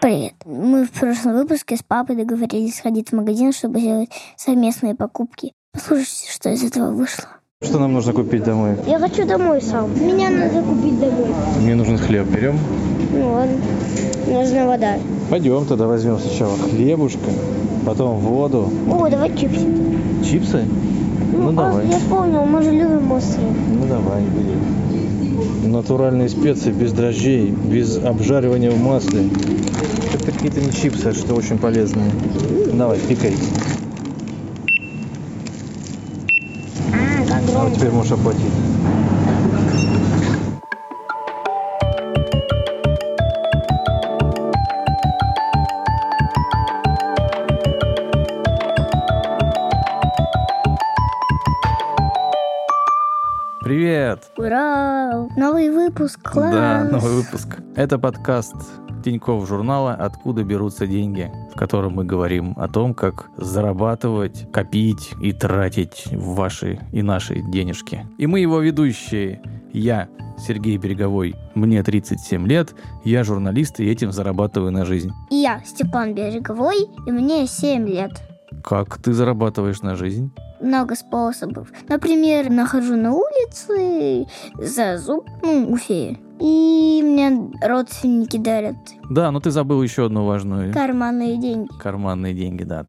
Привет. Мы в прошлом выпуске с папой договорились сходить в магазин, чтобы сделать совместные покупки. Послушайте, что из этого вышло. Что нам нужно купить домой? Я хочу домой сам. Меня надо купить домой. Мне нужен хлеб. Берем? Ну ладно. Нужна вода. Пойдем тогда возьмем сначала хлебушка, потом воду. О, давай чипсы. Чипсы? Ну, а, давай. Я вспомнил, мы же любим острые. Ну давай, бери. Натуральные специи, без дрожжей, без обжаривания в масле. Это какие-то не чипсы, а что очень полезные. Давай, пикай. А, А вот теперь можешь оплатить. Привет! Ура! Новый выпуск, класс! Да, новый выпуск. Это подкаст Тинькофф журнала «Откуда берутся деньги», в котором мы говорим о том, как зарабатывать, копить и тратить ваши и наши денежки. И мы его ведущие. Я, Сергей Береговой, мне 37 лет, я журналист и этим зарабатываю на жизнь. И я Степан Береговой, и мне 7 лет. Как ты зарабатываешь на жизнь? Много способов. Например, нахожу на улице за зуб, ну, у феи. И мне родственники дарят Да, но ты забыл еще одну важную карманные деньги. карманные деньги, да.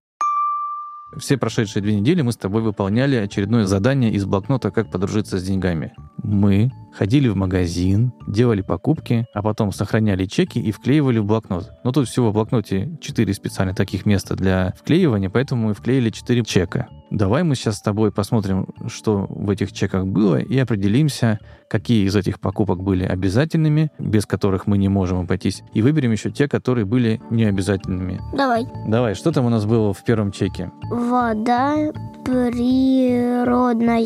Все прошедшие две недели мы с тобой выполняли очередное задание из блокнота «Как подружиться с деньгами». Мы ходили в магазин, делали покупки, а потом сохраняли чеки и вклеивали в блокнот. Но тут всего в блокноте 4 специально таких места для вклеивания, поэтому мы вклеили 4 чека. Давай мы сейчас с тобой посмотрим, что в этих чеках было, и определимся, какие из этих покупок были обязательными, без которых мы не можем обойтись, и выберем еще те, которые были необязательными. Давай. Давай, что там у нас было в первом чеке? Вода природная.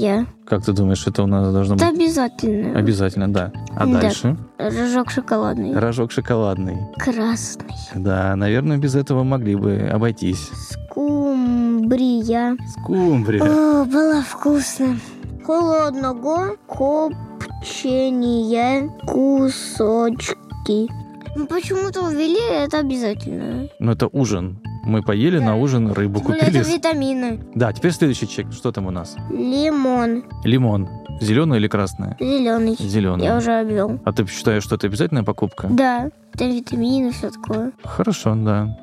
Как ты думаешь, это у нас должно быть? Обязательно. Обязательно, да. А Да. дальше? Рожок шоколадный. Рожок шоколадный. Красный. Да, наверное, без этого могли бы обойтись. Скумбрия. Скумбрия. О, было вкусно. Холодного копчения кусочки. Ну, почему-то ввели это обязательно. Ну, это ужин. Мы поели на ужин рыбу купили. это витамины. Да, теперь следующий чек. Что там у нас? Лимон. Лимон. Зеленый или красный? Зеленый. Зеленый. Я уже обвел. А ты считаешь, что это обязательная покупка? Да, там витамины, все такое. Хорошо, да.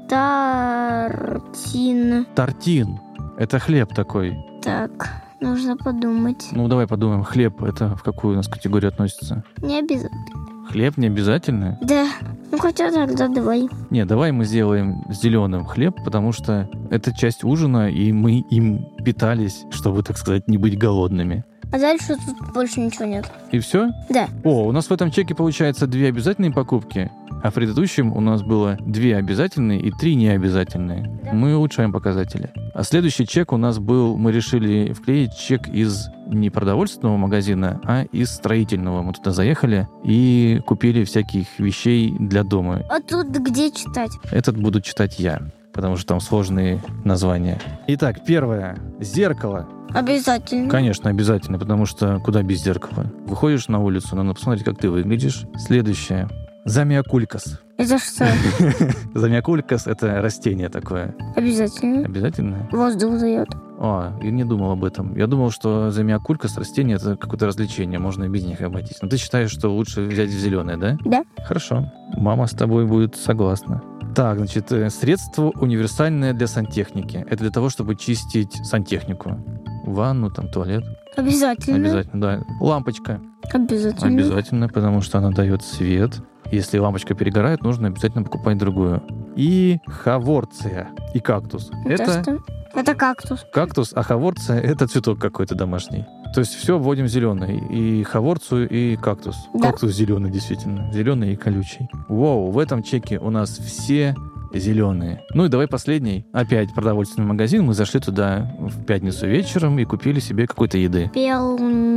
Тартин. Тортин. Это хлеб такой. Так, нужно подумать. Ну, давай подумаем. Хлеб, это в какую у нас категорию относится? Не обязательно. Хлеб не обязательно? Да, ну хотя тогда давай. Не, давай мы сделаем зеленым хлеб, потому что это часть ужина, и мы им питались, чтобы, так сказать, не быть голодными. А дальше тут больше ничего нет. И все? Да. О, у нас в этом чеке получается две обязательные покупки, а в предыдущем у нас было две обязательные и три необязательные. Да. Мы улучшаем показатели. А следующий чек у нас был, мы решили вклеить чек из не продовольственного магазина, а из строительного. Мы туда заехали и купили всяких вещей для дома. А тут где читать? Этот буду читать я, потому что там сложные названия. Итак, первое. Зеркало. Обязательно. Конечно, обязательно, потому что куда без зеркала? Выходишь на улицу, надо посмотреть, как ты выглядишь. Следующее. Замиокулькас. Это что? Замиокулькас — это растение такое. Обязательно. Обязательно? Воздух дает. О, я не думал об этом. Я думал, что замиокулькас растение — это какое-то развлечение, можно и без них обойтись. Но ты считаешь, что лучше взять зеленое, да? Да. Хорошо. Мама с тобой будет согласна. Так, значит, э, средство универсальное для сантехники. Это для того, чтобы чистить сантехнику. Ванну, там, туалет. Обязательно. Обязательно, да. Лампочка. Обязательно. Обязательно, потому что она дает свет. Если лампочка перегорает, нужно обязательно покупать другую. И хаворция. И кактус. Это, Это что? Это кактус. кактус, а хаворция это цветок какой-то домашний. То есть все вводим зеленый. И хаворцию, и кактус. Да. Кактус зеленый, действительно. Зеленый и колючий. Воу, в этом чеке у нас все зеленые. Ну и давай последний. Опять продовольственный магазин. Мы зашли туда в пятницу вечером и купили себе какой-то еды. Пельмени.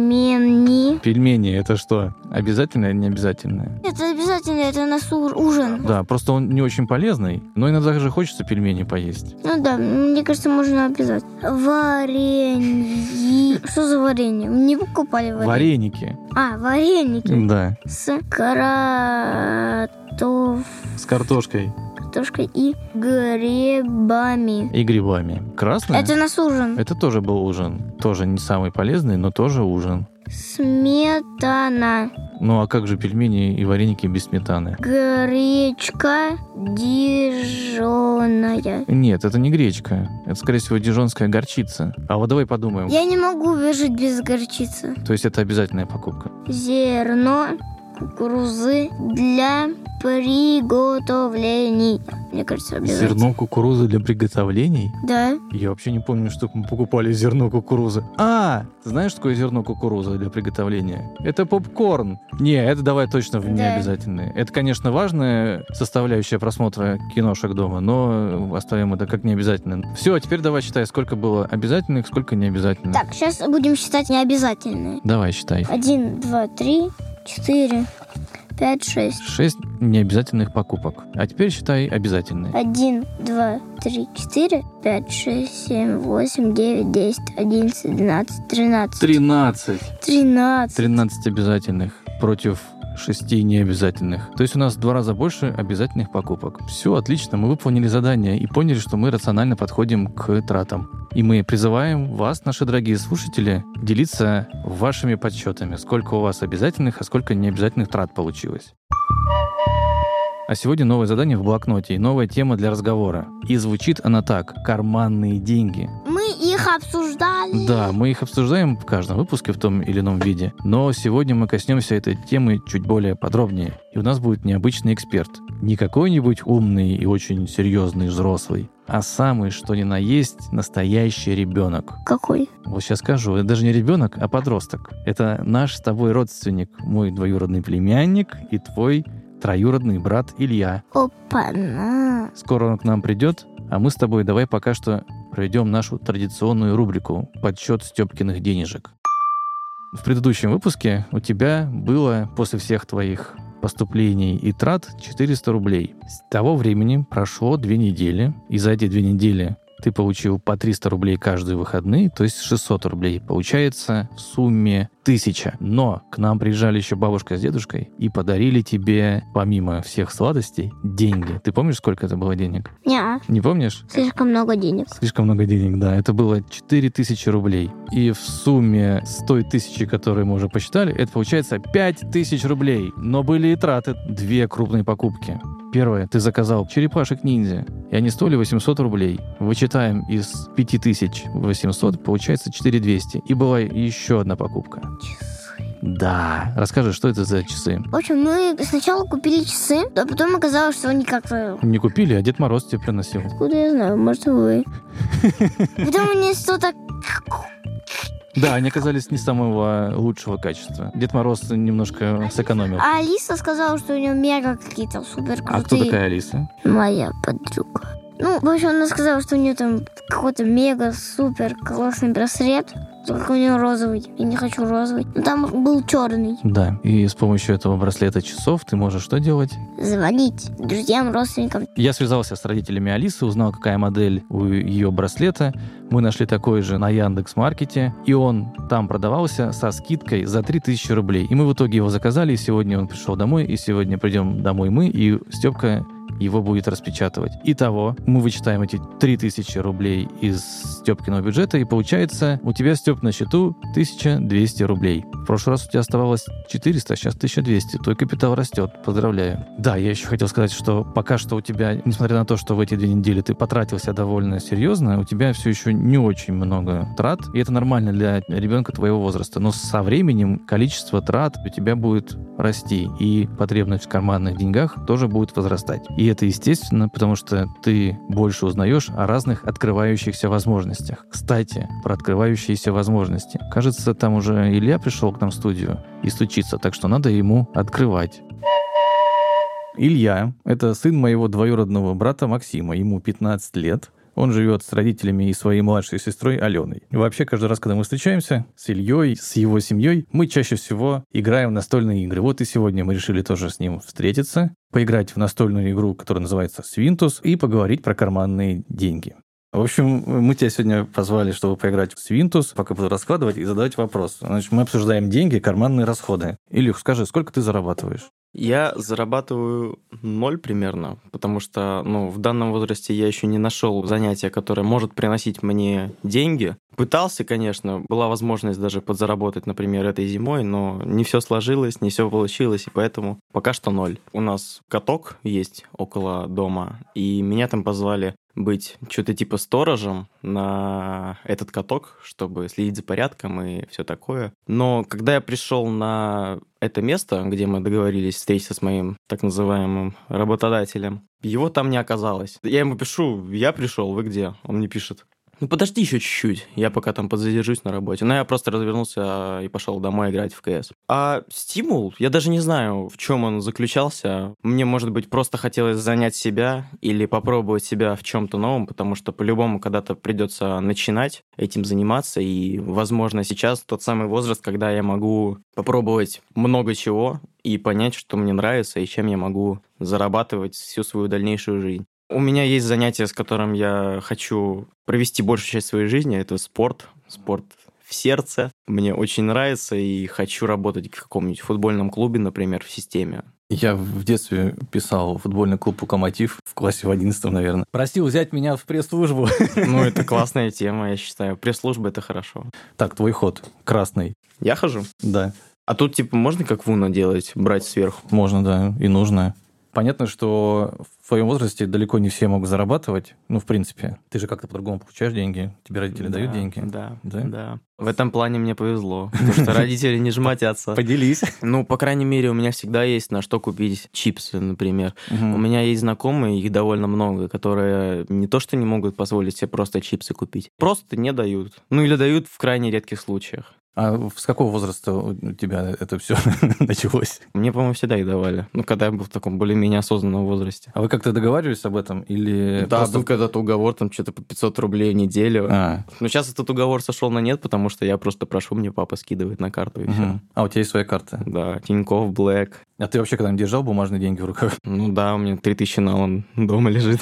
Пельмени это что? Обязательно или не обязательно? Это обязательно, это ур- ужин. Да, просто он не очень полезный, но иногда же хочется пельмени поесть. Ну да, мне кажется, можно обязать. Варенье. Что за варенье? Мы Не покупали варенье. Вареники. А, вареники. Да, С кратов... с картошкой. картошкой и грибами. И грибами. Красное? Это нас ужин. Это тоже был ужин. Тоже не самый полезный, но тоже ужин. Сметана. Ну а как же пельмени и вареники без сметаны? Гречка дижоная. Нет, это не гречка. Это, скорее всего, дижонская горчица. А вот давай подумаем. Я не могу выжить без горчицы. То есть это обязательная покупка. Зерно кукурузы для приготовлений. Мне кажется, обязательно. Зерно кукурузы для приготовлений? Да. Я вообще не помню, что мы покупали зерно кукурузы. А, знаешь, что такое зерно кукурузы для приготовления? Это попкорн. Не, это давай точно в Да. необязательные. Это, конечно, важная составляющая просмотра киношек дома, но оставим это как необязательно. Все, теперь давай считай, сколько было обязательных, сколько необязательных. Так, сейчас будем считать необязательные. Давай считай. Один, два, три, четыре, пять, шесть. Шесть необязательных покупок. А теперь считай обязательные. Один, два, три, четыре, пять, шесть, семь, восемь, девять, десять, одиннадцать, двенадцать, тринадцать. Тринадцать. Тринадцать. 13 обязательных против 6 необязательных. То есть у нас в два раза больше обязательных покупок. Все отлично, мы выполнили задание и поняли, что мы рационально подходим к тратам. И мы призываем вас, наши дорогие слушатели, делиться вашими подсчетами, сколько у вас обязательных, а сколько необязательных трат получилось. А сегодня новое задание в блокноте и новая тема для разговора. И звучит она так – карманные деньги. Их обсуждали. Да, мы их обсуждаем в каждом выпуске в том или ином виде, но сегодня мы коснемся этой темы чуть более подробнее, и у нас будет необычный эксперт. Не какой-нибудь умный и очень серьезный взрослый, а самый, что ни на есть, настоящий ребенок. Какой? Вот сейчас скажу, это даже не ребенок, а подросток. Это наш с тобой родственник, мой двоюродный племянник и твой троюродный брат Илья. Опа-на. Скоро он к нам придет, а мы с тобой давай пока что проведем нашу традиционную рубрику «Подсчет Степкиных денежек». В предыдущем выпуске у тебя было после всех твоих поступлений и трат 400 рублей. С того времени прошло две недели, и за эти две недели ты получил по 300 рублей каждые выходные, то есть 600 рублей. Получается в сумме 1000. Но к нам приезжали еще бабушка с дедушкой и подарили тебе, помимо всех сладостей, деньги. Ты помнишь, сколько это было денег? Не, Не помнишь? слишком много денег. Слишком много денег, да. Это было 4000 рублей. И в сумме с той тысячи, которую мы уже посчитали, это получается 5000 рублей. Но были и траты. Две крупные покупки. Первое, ты заказал черепашек-ниндзя, и они стоили 800 рублей. Вычитаем из 5800, получается 4200. И была еще одна покупка. Да. Расскажи, что это за часы? В общем, мы сначала купили часы, а потом оказалось, что они как-то... Не купили, а Дед Мороз тебе приносил. Откуда я знаю? Может, вы. Потом они что-то... Да, они оказались не самого лучшего качества. Дед Мороз немножко сэкономил. А Алиса сказала, что у нее мега какие-то супер крутые. А кто такая Алиса? Моя подруга. Ну, в общем, она сказала, что у нее там какой-то мега супер классный браслет. Только у нее розовый. Я не хочу розовый. Но там был черный. Да, и с помощью этого браслета часов ты можешь что делать? Звонить друзьям, родственникам. Я связался с родителями Алисы, узнал, какая модель у ее браслета. Мы нашли такой же на Яндекс Маркете, и он там продавался со скидкой за 3000 рублей. И мы в итоге его заказали, и сегодня он пришел домой, и сегодня придем домой мы, и Степка его будет распечатывать. Итого, мы вычитаем эти 3000 рублей из Степкиного бюджета, и получается, у тебя, Степ, на счету 1200 рублей. В прошлый раз у тебя оставалось 400, а сейчас 1200. Твой капитал растет. Поздравляю. Да, я еще хотел сказать, что пока что у тебя, несмотря на то, что в эти две недели ты потратился довольно серьезно, у тебя все еще не очень много трат, и это нормально для ребенка твоего возраста. Но со временем количество трат у тебя будет расти, и потребность в карманных деньгах тоже будет возрастать. И это естественно, потому что ты больше узнаешь о разных открывающихся возможностях. Кстати, про открывающиеся возможности. Кажется, там уже Илья пришел к нам в студию и стучится, так что надо ему открывать. Илья – это сын моего двоюродного брата Максима, ему 15 лет. Он живет с родителями и своей младшей сестрой Аленой. Вообще, каждый раз, когда мы встречаемся с Ильей, с его семьей, мы чаще всего играем в настольные игры. Вот и сегодня мы решили тоже с ним встретиться, поиграть в настольную игру, которая называется «Свинтус», и поговорить про карманные деньги. В общем, мы тебя сегодня позвали, чтобы поиграть в Свинтус, пока буду раскладывать и задавать вопрос. Значит, мы обсуждаем деньги, карманные расходы. Илюх, скажи, сколько ты зарабатываешь? Я зарабатываю ноль примерно, потому что ну, в данном возрасте я еще не нашел занятия, которое может приносить мне деньги. Пытался, конечно, была возможность даже подзаработать, например, этой зимой, но не все сложилось, не все получилось, и поэтому пока что ноль. У нас каток есть около дома, и меня там позвали быть что-то типа сторожем на этот каток, чтобы следить за порядком и все такое. Но когда я пришел на это место, где мы договорились встретиться с моим так называемым работодателем, его там не оказалось. Я ему пишу, я пришел, вы где? Он мне пишет, ну подожди еще чуть-чуть, я пока там подзадержусь на работе. Но я просто развернулся а, и пошел домой играть в КС. А стимул, я даже не знаю, в чем он заключался. Мне, может быть, просто хотелось занять себя или попробовать себя в чем-то новом, потому что по-любому когда-то придется начинать этим заниматься. И, возможно, сейчас тот самый возраст, когда я могу попробовать много чего и понять, что мне нравится и чем я могу зарабатывать всю свою дальнейшую жизнь. У меня есть занятие, с которым я хочу провести большую часть своей жизни. Это спорт. Спорт в сердце. Мне очень нравится и хочу работать в каком-нибудь футбольном клубе, например, в системе. Я в детстве писал футбольный клуб «Локомотив» в классе в 11 наверное. Просил взять меня в пресс-службу. Ну, это классная тема, я считаю. Пресс-служба — это хорошо. Так, твой ход. Красный. Я хожу? Да. А тут, типа, можно как Вуна делать, брать сверху? Можно, да, и нужно. Понятно, что в твоем возрасте далеко не все могут зарабатывать. Ну, в принципе. Ты же как-то по-другому получаешь деньги. Тебе родители да, дают деньги. Да, да, да. В этом плане мне повезло, потому что родители не жмотятся. Поделись. Ну, по крайней мере, у меня всегда есть на что купить чипсы, например. У меня есть знакомые, их довольно много, которые не то что не могут позволить себе просто чипсы купить, просто не дают. Ну, или дают в крайне редких случаях. А с какого возраста у тебя это все началось? Мне, по-моему, всегда их давали. Ну, когда я был в таком более-менее осознанном возрасте. А вы как-то договаривались об этом? Или да, просто... был когда-то уговор, там что-то по 500 рублей в неделю. А. Но сейчас этот уговор сошел на нет, потому что я просто прошу, мне папа скидывает на карту и угу. все. А у тебя есть своя карта? Да, Тинькофф, Блэк. А ты вообще когда-нибудь держал бумажные деньги в руках? Ну да, у меня 3000 на он дома лежит.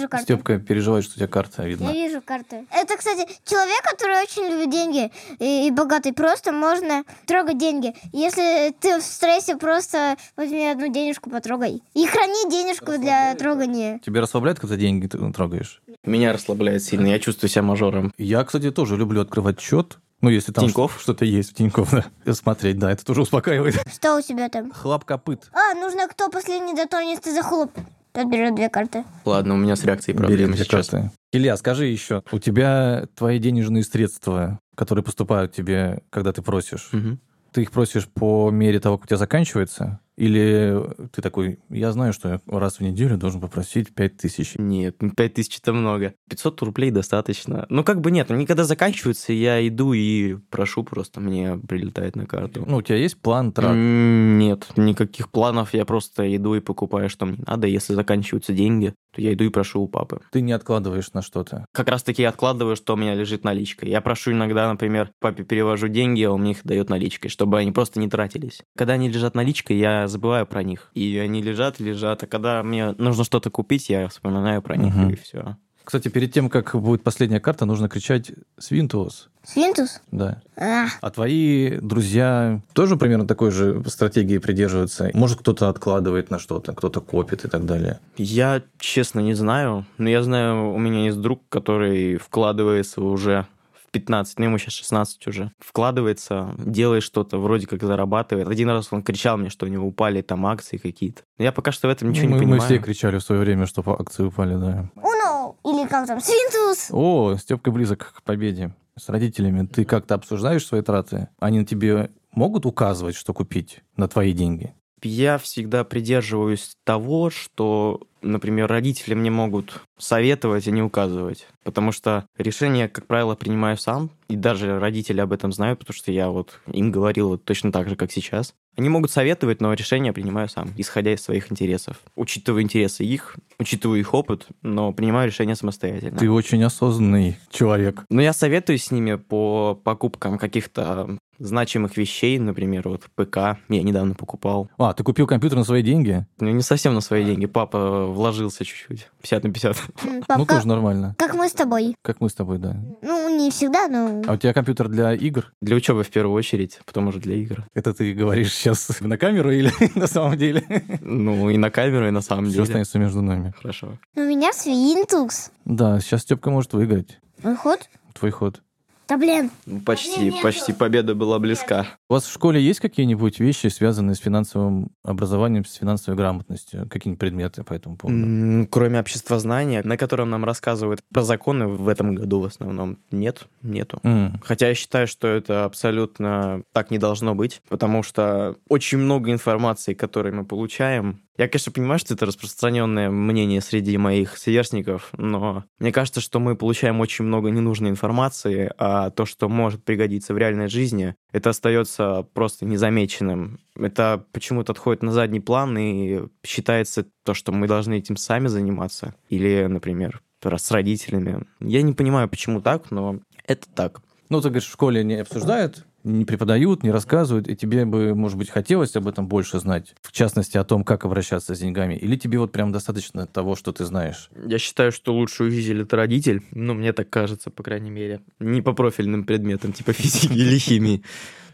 Ну, вижу карту. Степка переживает, что у тебя карта видно. Я вижу карту. Это, кстати, человек, который очень любит деньги и, и богатый. Просто можно трогать деньги. Если ты в стрессе, просто возьми одну денежку, потрогай. И храни денежку для трогания. Тебя расслабляет, когда деньги ты трогаешь? Меня расслабляет сильно. Я чувствую себя мажором. Я, кстати, тоже люблю открывать счет. Ну, если там Тиньков? что-то есть в Тинькофф, да. Смотреть, да, это тоже успокаивает. Что у тебя там? Хлап копыт. А, нужно кто последний дотронется за хлоп. Тот берет две карты. Ладно, у меня с реакцией проблемы Бери сейчас. Карты. Илья, скажи еще, у тебя твои денежные средства, которые поступают тебе, когда ты просишь, Угу. ты их просишь по мере того, как у тебя заканчивается? Или ты такой, я знаю, что я раз в неделю должен попросить 5 тысяч? Нет, 5 тысяч это много. 500 рублей достаточно. Ну, как бы нет, они когда заканчиваются, я иду и прошу просто, мне прилетает на карту. Ну, у тебя есть план трат? Нет, никаких планов, я просто иду и покупаю, что мне надо. Если заканчиваются деньги, то я иду и прошу у папы. Ты не откладываешь на что-то? Как раз-таки я откладываю, что у меня лежит наличка. Я прошу иногда, например, папе перевожу деньги, а он мне их дает наличкой, чтобы они просто не тратились. Когда они лежат наличкой, я забываю про них. И они лежат, лежат. А когда мне нужно что-то купить, я вспоминаю про них, Мгм. и все. Кстати, перед тем, как будет последняя карта, нужно кричать «Свинтус». Свинтус? Да. А, А твои друзья тоже примерно такой же стратегии придерживаются? Может, кто-то откладывает на что-то, кто-то копит и так далее? Я, честно, не знаю. Но я знаю, у меня есть друг, который вкладывается уже 15, ну ему сейчас 16 уже, вкладывается, делает что-то, вроде как зарабатывает. Один раз он кричал мне, что у него упали там акции какие-то. Но я пока что в этом ничего Ну, мы, не мы понимаю. все кричали в свое время, что по акции упали, да. уно! Или как там? Свинтус! О, Степка близок к победе. С родителями ты как-то обсуждаешь свои траты? Они тебе могут указывать, что купить на твои деньги? Я всегда придерживаюсь того, что, например, родители мне могут советовать, а не указывать. Потому что решение, как правило, принимаю сам. И даже родители об этом знают, потому что я вот им говорил вот точно так же, как сейчас. Они могут советовать, но решение принимаю сам, исходя из своих интересов. Учитываю интересы их, учитываю их опыт, но принимаю решение самостоятельно. Ты очень осознанный человек. Но я советуюсь с ними по покупкам каких-то значимых вещей, например, вот ПК я недавно покупал. А, ты купил компьютер на свои деньги? Ну, не совсем на свои деньги. Папа вложился чуть-чуть. 50 на 50. М, Ну, тоже нормально. как мы с тобой. Как мы с тобой, да. Ну, не всегда, но... А у тебя компьютер для игр? Для учебы в первую очередь, потом уже для игр. Это ты говоришь сейчас сейчас на камеру или на самом деле? Ну, и на камеру, и на самом Все деле. останется между нами. Хорошо. У меня свинтукс. Да, сейчас Степка может выиграть. Мой ход? Твой ход. Да блин. Ну, Почти, почти победа была близка. У вас в школе есть какие-нибудь вещи, связанные с финансовым образованием, с финансовой грамотностью? Какие-нибудь предметы по этому поводу? М, Кроме обществознания, на котором нам рассказывают про законы в этом году в основном, нет, нету. М, Хотя я считаю, что это абсолютно так не должно быть, потому что очень много информации, которую мы получаем. Я, конечно, понимаю, что это распространенное мнение среди моих сверстников, но мне кажется, что мы получаем очень много ненужной информации, а то, что может пригодиться в реальной жизни, это остается просто незамеченным. Это почему-то отходит на задний план и считается то, что мы должны этим сами заниматься. Или, например, с родителями. Я не понимаю, почему так, но это так. Ну, ты говоришь, в школе не обсуждают, не преподают, не рассказывают, и тебе бы, может быть, хотелось об этом больше знать, в частности, о том, как обращаться с деньгами, или тебе вот прям достаточно того, что ты знаешь? Я считаю, что лучший учитель это родитель. Ну, мне так кажется, по крайней мере. Не по профильным предметам, типа физики или химии.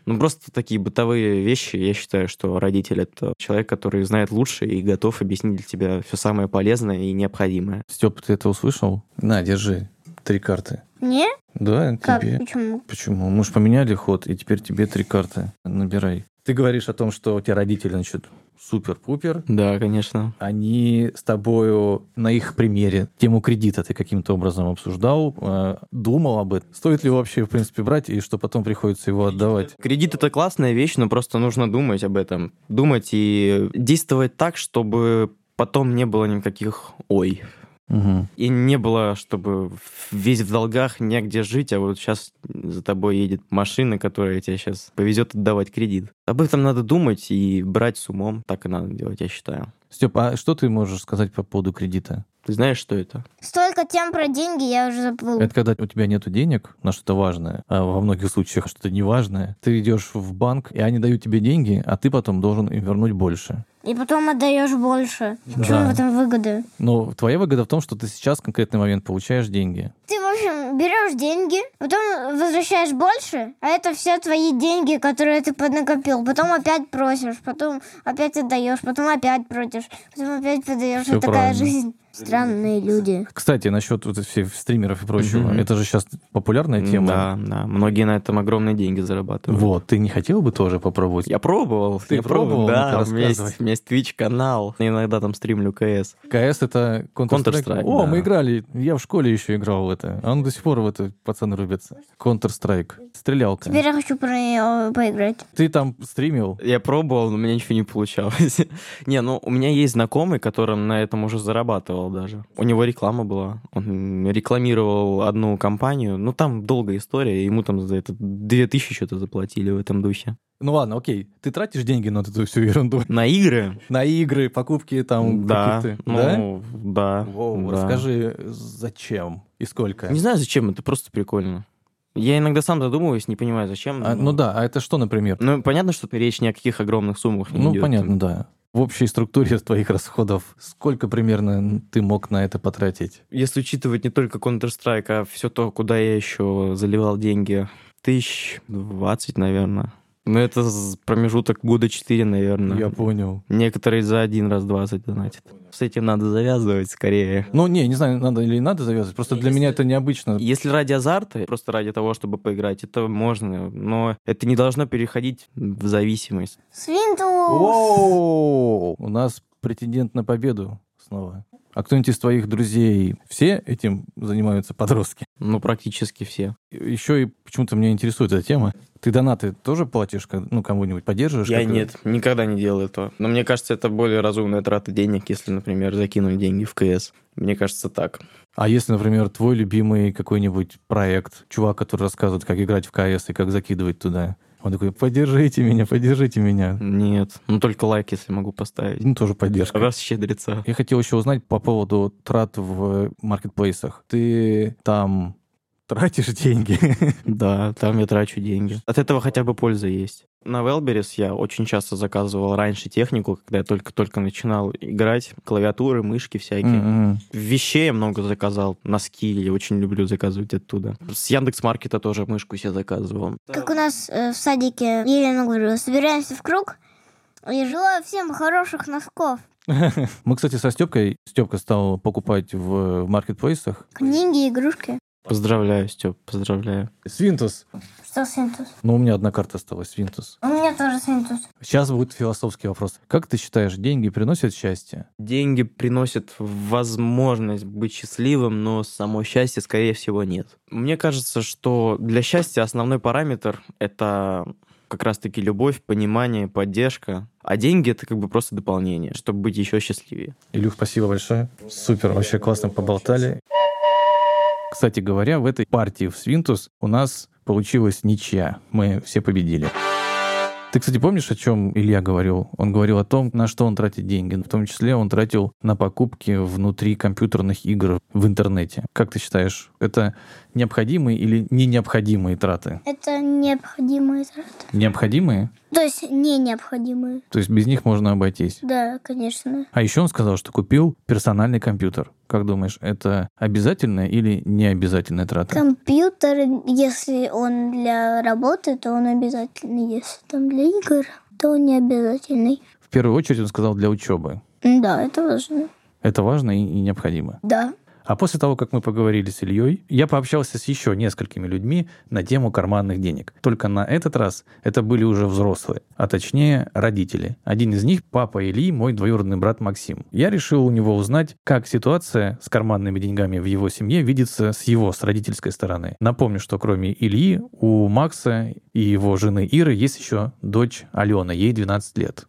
Ну, просто такие бытовые вещи. Я считаю, что родитель это человек, который знает лучше и готов объяснить для тебя все самое полезное и необходимое. Степ, ты это услышал? На, держи. Три карты. Не? Да, Как? тебе. Почему? Почему? Мы же поменяли ход, и теперь тебе три карты. Набирай. Ты говоришь о том, что у тебя родители, значит, супер-пупер. Да, конечно. Они с тобою на их примере тему кредита ты каким-то образом обсуждал, э, думал об этом. Стоит ли вообще, в принципе, брать, и что потом приходится его отдавать? Кредит это классная вещь, но просто нужно думать об этом. Думать и действовать так, чтобы потом не было никаких «ой». Мгм. И не было, чтобы весь в долгах, негде жить, а вот сейчас за тобой едет машина, которая тебя сейчас повезет отдавать кредит. Об этом надо думать и брать с умом. Так и надо делать, я считаю. Степ, а что ты можешь сказать по поводу кредита? Ты знаешь, что это? Столько тем про деньги я уже забыл. Это когда у тебя нет денег на что-то важное, а во многих случаях что-то неважное. Ты идешь в банк, и они дают тебе деньги, а ты потом должен им вернуть больше. И потом отдаешь больше. В Да. чем в этом выгода? Но твоя выгода в том, что ты сейчас в конкретный момент получаешь деньги. Ты, в общем, берешь деньги, потом возвращаешь больше, а это все твои деньги, которые ты поднакопил. Потом опять просишь, потом опять отдаешь, потом опять просишь, потом опять подаешь. Это такая жизнь. Странные люди. Кстати, насчет вот всех стримеров и прочего, Мгм. это же сейчас популярная тема. Да, да. Многие на этом огромные деньги зарабатывают. Вот, ты не хотел бы тоже попробовать? Я пробовал. Ты я пробовал? Да, у меня есть, у меня есть Twitch-канал. Иногда там стримлю КС. КС это Counter-Strike. Counter-Strike, О, да. мы играли. Я в школе еще играл в это. А он до сих пор в это пацаны рубятся. Counter-Strike. Стрелялка. Теперь я хочу про нее поиграть. Ты там стримил? Я пробовал, но у меня ничего не получалось. не, ну у меня есть знакомый, который на этом уже зарабатывал даже. У него реклама была. Он рекламировал одну компанию. Ну там долгая история. Ему там за это 2000 что-то заплатили в этом духе. Ну ладно, окей. Ты тратишь деньги на эту всю ерунду? На игры? На игры, покупки там да. каких-то? да? Ну, да. Воу, да. расскажи, зачем и сколько? Не знаю, зачем, это просто прикольно. Я иногда сам задумываюсь, не понимаю, зачем. А, но- ну да, а это что, например? Ну, понятно, что речь ни о каких огромных суммах не Ну, идет. понятно, да. В общей структуре твоих расходов сколько примерно ты мог на это потратить? Если учитывать не только Counter-Strike, а все то, куда я еще заливал деньги, тысяч двадцать, наверное. Ну, это с- промежуток года четыре, наверное. Я понял. Некоторые за один раз 20 донатят. С этим надо завязывать скорее. Ну, не, не знаю, надо или не надо завязывать. Просто для меня это необычно. Если ради азарта, просто ради того, чтобы поиграть, это можно, но это не должно переходить в зависимость. Свинтус! У нас претендент на победу снова. А кто-нибудь из твоих друзей все этим занимаются подростки? Ну, практически все. Еще и почему-то меня интересует эта тема. Ты донаты тоже платишь, ну, кому-нибудь поддерживаешь? Я как-то? нет, никогда не делал этого. Но мне кажется, это более разумная трата денег, если, например, закинуть деньги в КС. Мне кажется, так. А если, например, твой любимый какой-нибудь проект, чувак, который рассказывает, как играть в КС и как закидывать туда, он такой, поддержите меня, поддержите меня. Нет. Ну, только лайк, если могу поставить. Ну, тоже поддержка. Расщедрица. Я хотел еще узнать по поводу трат в маркетплейсах. Ты там тратишь деньги? Да, там я трачу деньги. От этого хотя бы польза есть. На Велберис я очень часто заказывал раньше технику, когда я только-только начинал играть. Клавиатуры, мышки всякие. Мгм. Вещей я много заказал. Носки я очень люблю заказывать оттуда. С Яндекс.Маркета тоже мышку себе заказывал. Как у нас э, в садике Елена говорила, собираемся в круг И желаю всем хороших носков. Мы, кстати, со Степкой, Степка стал покупать в в маркетплейсах. Книги, игрушки. Поздравляю, Степ, поздравляю. Свинтус. Что Свинтус? Ну, у меня одна карта осталась, Свинтус. У меня тоже Свинтус. Сейчас будет философский вопрос. Как ты считаешь, деньги приносят счастье? Деньги приносят возможность быть счастливым, но само счастье, скорее всего, нет. Мне кажется, что для счастья основной параметр — это как раз-таки любовь, понимание, поддержка. А деньги — это как бы просто дополнение, чтобы быть еще счастливее. Илюх, спасибо большое. Супер, вообще классно поболтали. Кстати говоря, в этой партии в Свинтус у нас получилась ничья. Мы все победили. Ты, кстати, помнишь, о чем Илья говорил? Он говорил о том, на что он тратит деньги. В том числе он тратил на покупки внутри компьютерных игр в интернете. Как ты считаешь, это необходимые или не необходимые траты? Это необходимые траты. Необходимые? То есть не необходимые. То есть без них можно обойтись. Да, конечно. А еще он сказал, что купил персональный компьютер. Как думаешь, это обязательная или необязательная трата? Компьютер, если он для работы, то он обязательный. Если там для игр, то он не обязательный. В первую очередь он сказал для учебы. Да, это важно. Это важно и, и необходимо. Да. А после того, как мы поговорили с Ильей, я пообщался с еще несколькими людьми на тему карманных денег. Только на этот раз это были уже взрослые, а точнее родители. Один из них, папа Ильи, мой двоюродный брат Максим. Я решил у него узнать, как ситуация с карманными деньгами в его семье видится с его, с родительской стороны. Напомню, что кроме Ильи, у Макса и его жены Иры есть еще дочь Алена, ей 12 лет.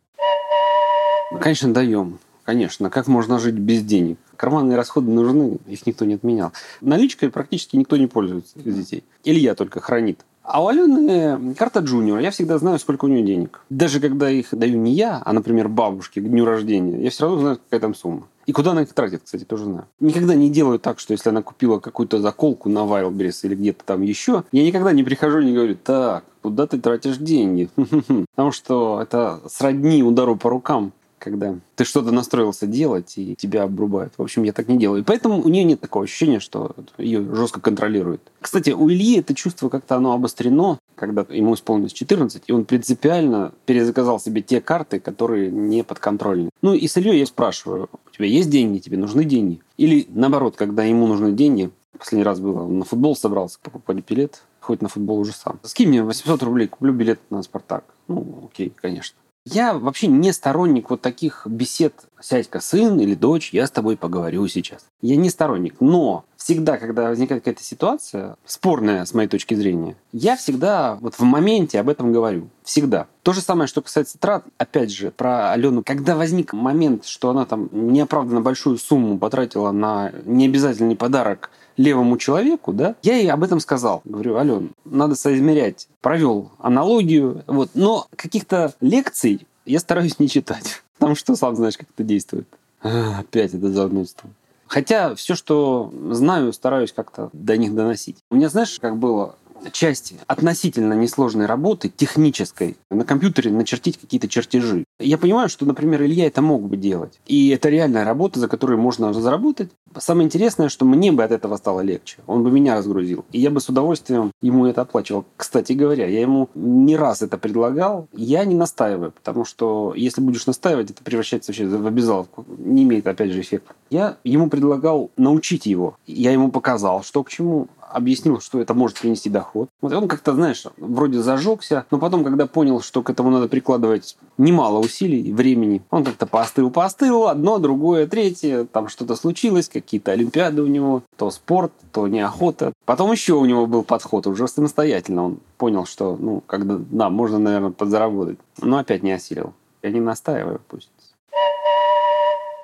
Конечно, даем. Конечно. Как можно жить без денег? Карманные расходы нужны, их никто не отменял. Наличкой практически никто не пользуется из детей. Илья только хранит. А у Алены карта джуниора. Я всегда знаю, сколько у нее денег. Даже когда их даю не я, а, например, бабушке к дню рождения, я все равно знаю, какая там сумма. И куда она их тратит, кстати, тоже знаю. Никогда не делаю так, что если она купила какую-то заколку на Wildberries или где-то там еще, я никогда не прихожу и не говорю, так, куда ты тратишь деньги? Потому что это сродни удару по рукам когда ты что-то настроился делать, и тебя обрубают. В общем, я так не делаю. Поэтому у нее нет такого ощущения, что ее жестко контролируют. Кстати, у Ильи это чувство как-то оно обострено, когда ему исполнилось 14, и он принципиально перезаказал себе те карты, которые не подконтрольны. Ну и с Ильей я спрашиваю, у тебя есть деньги, тебе нужны деньги? Или наоборот, когда ему нужны деньги, последний раз было, он на футбол собрался покупать билет, хоть на футбол уже сам. Скинь мне 800 рублей, куплю билет на «Спартак». Ну, окей, конечно. Я вообще не сторонник вот таких бесед «Сядь-ка, сын или дочь, я с тобой поговорю сейчас». Я не сторонник, но всегда, когда возникает какая-то ситуация, спорная с моей точки зрения, я всегда вот в моменте об этом говорю. Всегда. То же самое, что касается трат, опять же, про Алену. Когда возник момент, что она там неоправданно большую сумму потратила на необязательный подарок левому человеку, да, я ей об этом сказал. Говорю, Ален, надо соизмерять. Провел аналогию, вот. Но каких-то лекций я стараюсь не читать. Потому что сам знаешь, как это действует. А, опять это занудство. Хотя все, что знаю, стараюсь как-то до них доносить. У меня, знаешь, как было части относительно несложной работы, технической, на компьютере начертить какие-то чертежи. Я понимаю, что, например, Илья это мог бы делать. И это реальная работа, за которую можно заработать. Самое интересное, что мне бы от этого стало легче. Он бы меня разгрузил. И я бы с удовольствием ему это оплачивал. Кстати говоря, я ему не раз это предлагал. Я не настаиваю, потому что если будешь настаивать, это превращается вообще в обязаловку. Не имеет, опять же, эффекта. Я ему предлагал научить его. Я ему показал, что к чему объяснил, что это может принести доход. Вот он как-то, знаешь, вроде зажегся, но потом, когда понял, что к этому надо прикладывать немало усилий, времени, он как-то поостыл, поостыл, одно, другое, третье, там что-то случилось, какие-то олимпиады у него, то спорт, то неохота. Потом еще у него был подход, уже самостоятельно он понял, что, ну, когда, да, можно, наверное, подзаработать. Но опять не осилил. Я не настаиваю, пусть.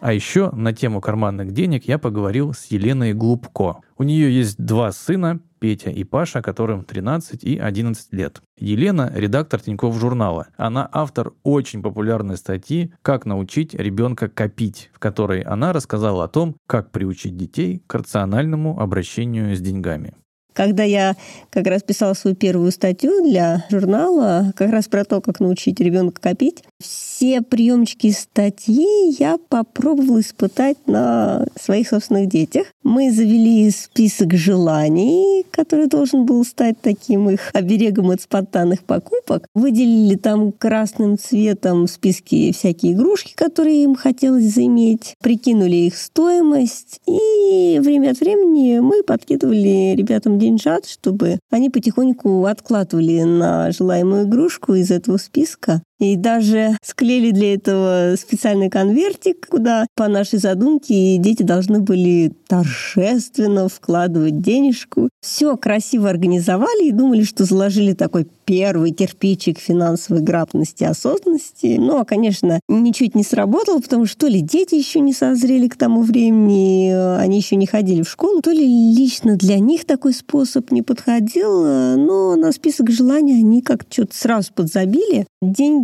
А еще на тему карманных денег я поговорил с Еленой Глубко. У нее есть два сына, Петя и Паша, которым 13 и 11 лет. Елена – редактор Тинькофф журнала. Она автор очень популярной статьи «Как научить ребенка копить», в которой она рассказала о том, как приучить детей к рациональному обращению с деньгами. Когда я как раз писала свою первую статью для журнала, как раз про то, как научить ребенка копить, все приемчики статьи я попробовала испытать на своих собственных детях. Мы завели список желаний, который должен был стать таким их оберегом от спонтанных покупок. Выделили там красным цветом в списке всякие игрушки, которые им хотелось заиметь. Прикинули их стоимость. И время от времени мы подкидывали ребятам деньжат, чтобы они потихоньку откладывали на желаемую игрушку из этого списка. И даже склеили для этого специальный конвертик, куда по нашей задумке дети должны были торжественно вкладывать денежку. Все красиво организовали и думали, что заложили такой первый кирпичик финансовой грамотности и осознанности. Но, ну, а, конечно, ничего не сработало, потому что то ли дети еще не созрели к тому времени, они еще не ходили в школу, то ли лично для них такой способ не подходил, но на список желаний они как-то что-то сразу подзабили. Деньги,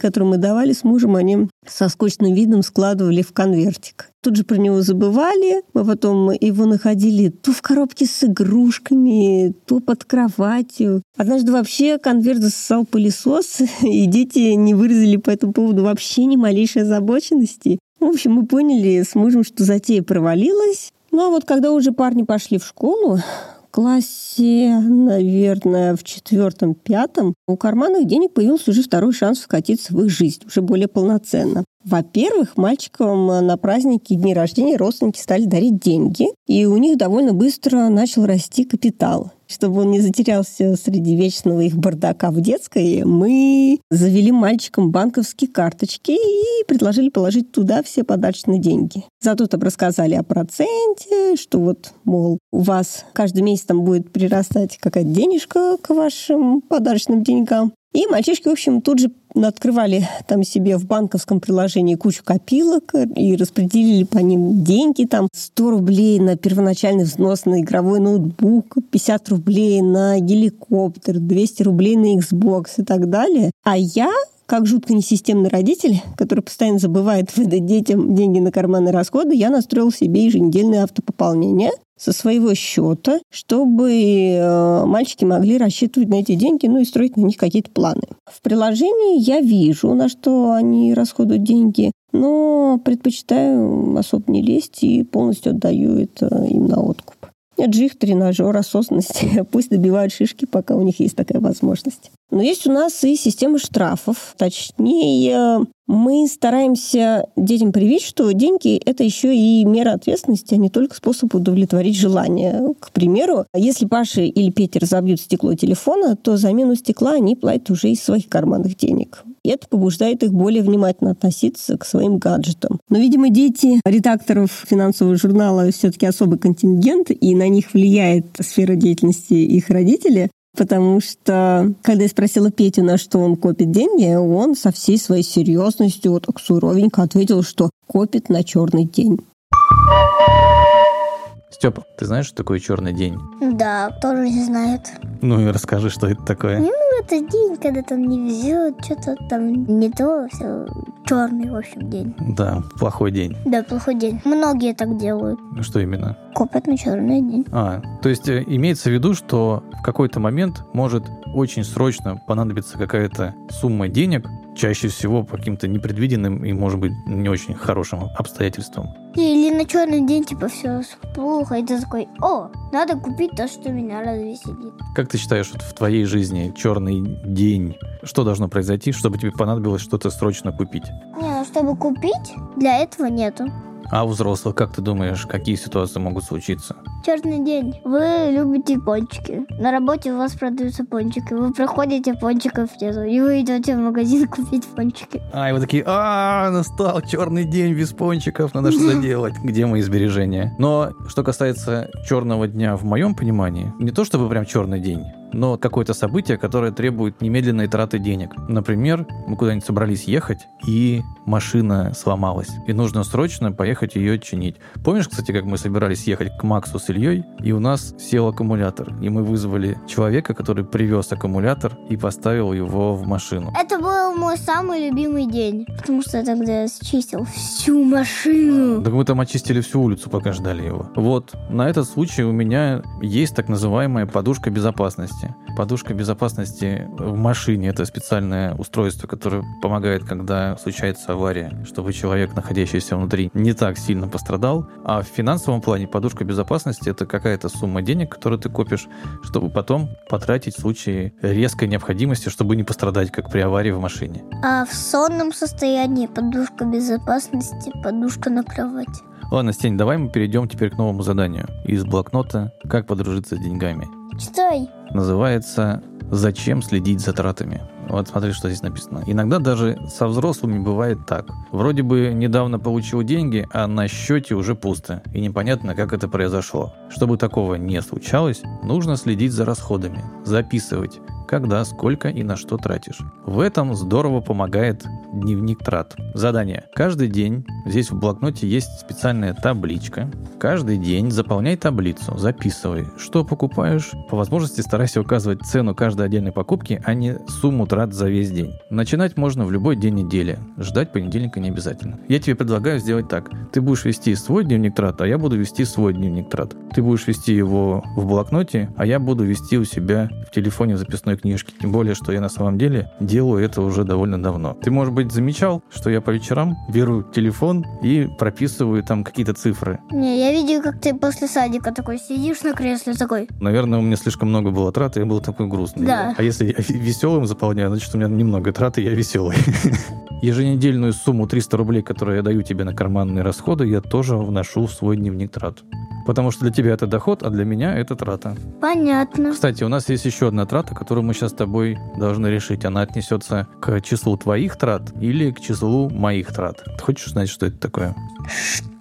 которые мы давали с мужем, они со скучным видом складывали в конвертик. Тут же про него забывали, мы потом его находили то в коробке с игрушками, то под кроватью. Однажды вообще конверт засосал пылесос, и дети не выразили по этому поводу вообще ни малейшей озабоченности. В общем, мы поняли с мужем, что затея провалилась. Ну а вот когда уже парни пошли в школу, классе, наверное, в четвертом-пятом у карманных денег появился уже второй шанс вкатиться в их жизнь, уже более полноценно. Во-первых, мальчикам на праздники дни рождения родственники стали дарить деньги, и у них довольно быстро начал расти капитал. Чтобы он не затерялся среди вечного их бардака в детской, мы завели мальчикам банковские карточки и предложили положить туда все подарочные деньги. Зато там рассказали о проценте, что вот, мол, у вас каждый месяц там будет прирастать какая-то денежка к вашим подарочным деньгам. И мальчишки, в общем, тут же открывали там себе в банковском приложении кучу копилок и распределили по ним деньги. Там 100 рублей на первоначальный взнос на игровой ноутбук, 50 рублей на геликоптер, 200 рублей на Xbox и так далее. А я как жутко несистемный родитель, который постоянно забывает выдать детям деньги на карманные расходы, я настроил себе еженедельное автопополнение со своего счета, чтобы э, мальчики могли рассчитывать на эти деньги, ну и строить на них какие-то планы. В приложении я вижу, на что они расходуют деньги, но предпочитаю особо не лезть и полностью отдаю это им на откуп. Это же их тренажер осознанности. Пусть добивают шишки, пока у них есть такая возможность. Но есть у нас и система штрафов. Точнее, мы стараемся детям привить, что деньги – это еще и мера ответственности, а не только способ удовлетворить желание. К примеру, если Паша или Петя разобьют стекло телефона, то замену стекла они платят уже из своих карманных денег. И это побуждает их более внимательно относиться к своим гаджетам. Но, видимо, дети редакторов финансового журнала все-таки особый контингент, и на них влияет сфера деятельности их родителей. Потому что, когда я спросила Петю, на что он копит деньги, он со всей своей серьезностью, вот так суровенько ответил, что копит на черный день. Степа, ты знаешь, что такое черный день? Да, тоже не знает. Ну и расскажи, что это такое. Ну, это день, когда там не везет, что-то там не то, все черный, в общем, день. Да, плохой день. Да, плохой день. Многие так делают. Что именно? Копят на черный день. А, то есть э, имеется в виду, что в какой-то момент может очень срочно понадобиться какая-то сумма денег, чаще всего по каким-то непредвиденным и, может быть, не очень хорошим обстоятельствам. Или на черный день, типа, все плохо, и ты такой, о, надо купить то, что меня развеселит. Как ты считаешь, вот в твоей жизни черный день, что должно произойти, чтобы тебе понадобилось что-то срочно купить? Не, ну чтобы купить, для этого нету. А у взрослых, как ты думаешь, какие ситуации могут случиться? Черный день. Вы любите пончики. На работе у вас продаются пончики. Вы проходите пончиков нету. И вы идете в магазин купить пончики. А, и вы такие, а, настал черный день без пончиков, надо что-то делать. Где мои сбережения? Но что касается черного дня в моем понимании, не то чтобы прям черный день, но какое-то событие, которое требует немедленной траты денег. Например, мы куда-нибудь собрались ехать, и машина сломалась, и нужно срочно поехать ее чинить. Помнишь, кстати, как мы собирались ехать к Максу с Ильей, и у нас сел аккумулятор, и мы вызвали человека, который привез аккумулятор и поставил его в машину. Это был мой самый любимый день, потому что я тогда счистил всю машину. Так мы там очистили всю улицу, пока ждали его. Вот, на этот случай у меня есть так называемая подушка безопасности. Подушка безопасности в машине – это специальное устройство, которое помогает, когда случается авария, чтобы человек, находящийся внутри, не так сильно пострадал. А в финансовом плане подушка безопасности – это какая-то сумма денег, которую ты копишь, чтобы потом потратить в случае резкой необходимости, чтобы не пострадать, как при аварии в машине. А в сонном состоянии подушка безопасности, подушка на кровати. Ладно, Стень, давай мы перейдем теперь к новому заданию из блокнота «Как подружиться с деньгами». Читай. Называется «Зачем следить за тратами?». Вот смотри, что здесь написано. Иногда даже со взрослыми бывает так. Вроде бы недавно получил деньги, а на счете уже пусто. И непонятно, как это произошло. Чтобы такого не случалось, нужно следить за расходами, записывать, когда, сколько и на что тратишь. В этом здорово помогает дневник трат. Задание. Каждый день, здесь в блокноте есть специальная табличка. Каждый день заполняй таблицу, записывай, что покупаешь. По возможности старайся указывать цену каждой отдельной покупки, а не сумму трат за весь день. Начинать можно в любой день недели. Ждать понедельника не обязательно. Я тебе предлагаю сделать так. Ты будешь вести свой дневник трат, а я буду вести свой дневник трат. Ты будешь вести его в блокноте, а я буду вести у себя в телефоне в записной книжке. Тем более, что я на самом деле делаю это уже довольно давно. Ты, может быть, замечал, что я по вечерам беру телефон и прописываю там какие-то цифры. Не, я видел, как ты после садика такой сидишь на кресле такой. Наверное, у меня слишком много было трат, и я был такой грустный. Да. А если я веселым заполняю, значит, у меня немного трат, и я веселый. Еженедельную сумму 300 рублей, которую я даю тебе на карманные расходы, я тоже вношу в свой дневник трат. Потому что для тебя это доход, а для меня это трата. Понятно. Кстати, у нас есть еще одна трата, которую мы сейчас с тобой должны решить. Она отнесется к числу твоих трат или к числу моих трат. Ты хочешь знать, что это такое? Что?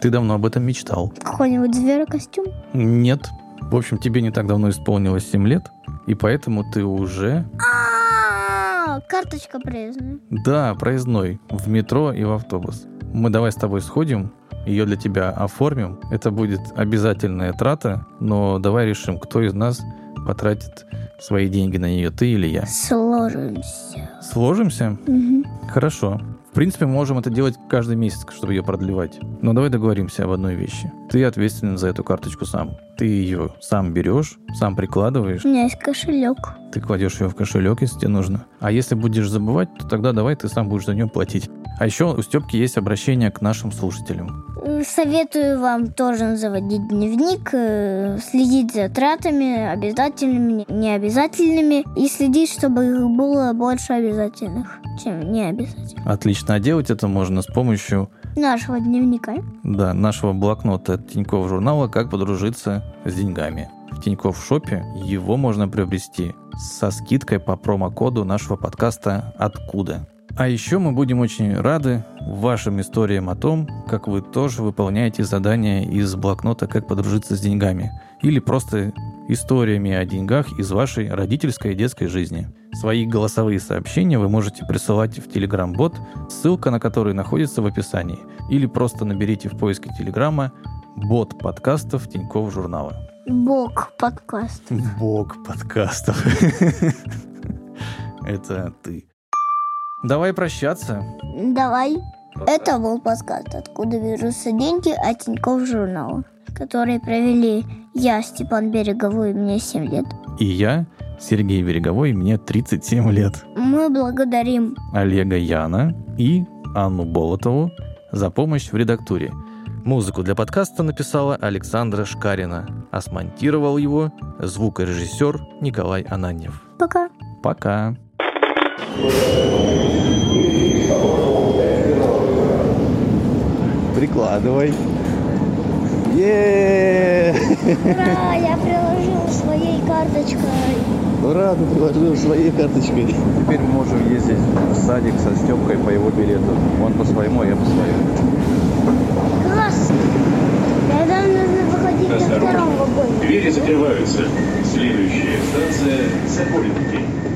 Ты давно об этом мечтал. Какой-нибудь зверокостюм? Нет. В общем, тебе не так давно исполнилось 7 лет, и поэтому ты уже... А, карточка проездная. Да, проездной. В метро и в автобус. Мы давай с тобой сходим, ее для тебя оформим. Это будет обязательная трата, но давай решим, кто из нас потратит свои деньги на нее, ты или я. Сложимся. Сложимся? Мгм. Хорошо. В принципе, мы можем это делать каждый месяц, чтобы ее продлевать. Но давай договоримся об одной вещи. Ты ответственен за эту карточку сам. Ты ее сам берешь, сам прикладываешь, У меня есть кошелек. ты кладешь ее в кошелек, если тебе нужно. А если будешь забывать, то тогда давай ты сам будешь за нее платить. А еще у Степки есть обращение к нашим слушателям. Советую вам тоже заводить дневник, э, следить за тратами, обязательными, необязательными, и следить, чтобы их было больше обязательных, чем необязательных. Отлично. А делать это можно с помощью Нашего дневника. да, нашего блокнота от Тинькофф журнала «Как подружиться с деньгами». В Тинькофф шопе его можно приобрести со скидкой по промокоду нашего подкаста «Откуда?». А еще мы будем очень рады вашим историям о том, как вы тоже выполняете задания из блокнота «Как подружиться с деньгами» или просто историями о деньгах из вашей родительской и детской жизни. Свои голосовые сообщения вы можете присылать в Telegram-бот, ссылка на который находится в описании, или просто наберите в поиске Телеграма бот подкастов Тинькофф журнала. Бог подкаст. Бог подкастов. Это ты. Давай прощаться. Давай. Это был подкаст «Откуда берутся деньги» от Тинькофф журнала, который провели я, Степан Береговой, мне 7 лет. И я, Сергей Береговой, мне 37 лет. Мы благодарим Олега Яна и Анну Болотову за помощь в редактуре. Музыку для подкаста написала Александра Шкарина, а смонтировал его звукорежиссер Николай Ананьев. пока. Пока. Прикладывай. е Ура, я приложил своей карточкой. Ура, ты приложил своей карточкой. Теперь мы можем ездить в садик со Степкой по его билету. Он по своему, а я по своему. Класс. Тогда нужно выходить на втором вагоне. Двери закрываются. Следующая станция Сокольники.